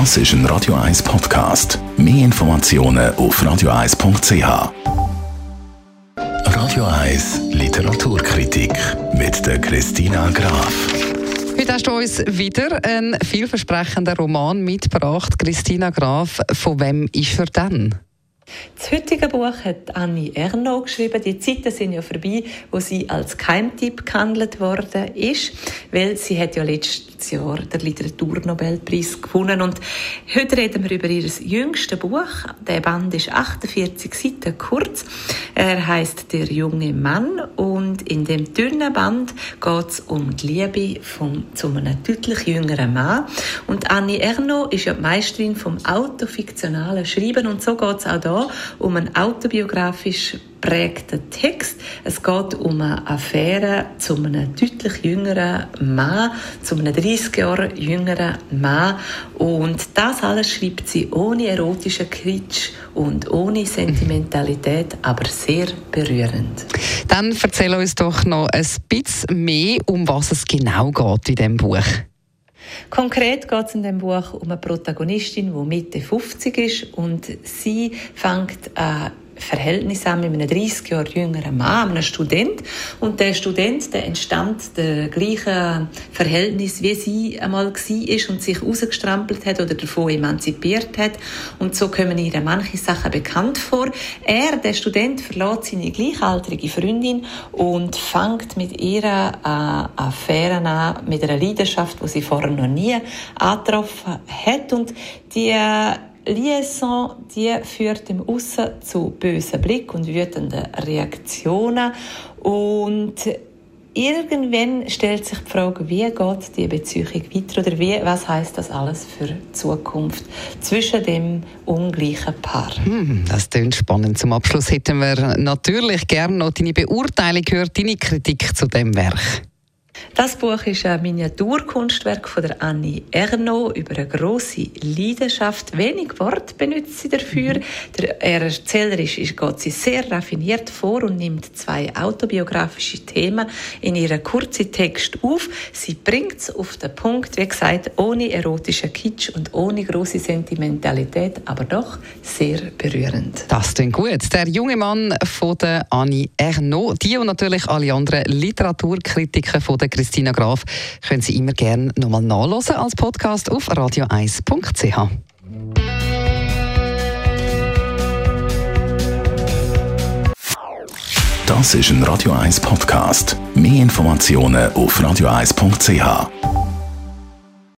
Das ist ein Radio 1 Podcast. Mehr Informationen auf radio1.ch. Radio 1 Literaturkritik mit der Christina Graf. Heute hast du uns wieder einen vielversprechenden Roman mitgebracht. Christina Graf, von wem ist er denn? Das heutige Buch hat Annie Ernaux geschrieben. Die Zeiten sind ja vorbei, wo sie als Keimtipp gehandelt worden ist, weil sie hat ja letztes Jahr den Literaturnobelpreis gewonnen und heute reden wir über ihr jüngstes Buch. Der Band ist 48 Seiten kurz. Er heißt Der junge Mann und in dem dünnen Band geht es um die Liebe von, zu einem deutlich jüngeren Mann. Und Annie Ernaux ist ja die Meisterin vom autofiktionalen Schreiben und so geht es auch da um einen autobiografisch prägten Text. Es geht um eine Affäre zu einem deutlich jüngeren Mann, zu einem 30 Jahre jüngeren Mann. Und das alles schreibt sie ohne erotischen Kitsch und ohne Sentimentalität, aber sehr berührend. Dann erzähl uns doch noch ein bisschen mehr, um was es genau geht in diesem Buch. Konkret geht es in dem Buch um eine Protagonistin, die Mitte 50 ist und sie fängt an Verhältnis haben mit einem 30 Jahre jüngeren Mann, einem Student. Und der Student, der entstammt der gleichen Verhältnis, wie sie einmal war und sich rausgestrampelt hat oder davon emanzipiert hat. Und so kommen ihr manche Sachen bekannt vor. Er, der Student, verlässt seine gleichaltrige Freundin und fängt mit ihr eine Affäre an, mit einer Leidenschaft, die sie vorher noch nie angetroffen hat. Und die Liaison, die führt im Aussen zu bösen Blick und wütenden Reaktionen und irgendwann stellt sich die Frage, wie geht die Beziehung weiter oder wie, was heißt das alles für die Zukunft zwischen dem ungleichen Paar? Hm, das klingt spannend. Zum Abschluss hätten wir natürlich gerne noch deine Beurteilung gehört, deine Kritik zu dem Werk. Das Buch ist ein Miniaturkunstwerk von der Annie Ernaux über eine grosse Leidenschaft. Wenig Wort benutzt sie dafür. Mhm. Der erzählerisch ist, geht sie sehr raffiniert vor und nimmt zwei autobiografische Themen in ihren kurzen Text auf. Sie bringt es auf den Punkt, wie gesagt, ohne erotischen Kitsch und ohne große Sentimentalität, aber doch sehr berührend. Das klingt gut. Der junge Mann von der Annie Ernaux, die und natürlich alle anderen Literaturkritiker von der Christina Graf können Sie immer gerne nochmal nachlesen als Podcast auf radio1.ch. Das ist ein Radio 1 Podcast. Mehr Informationen auf radio1.ch.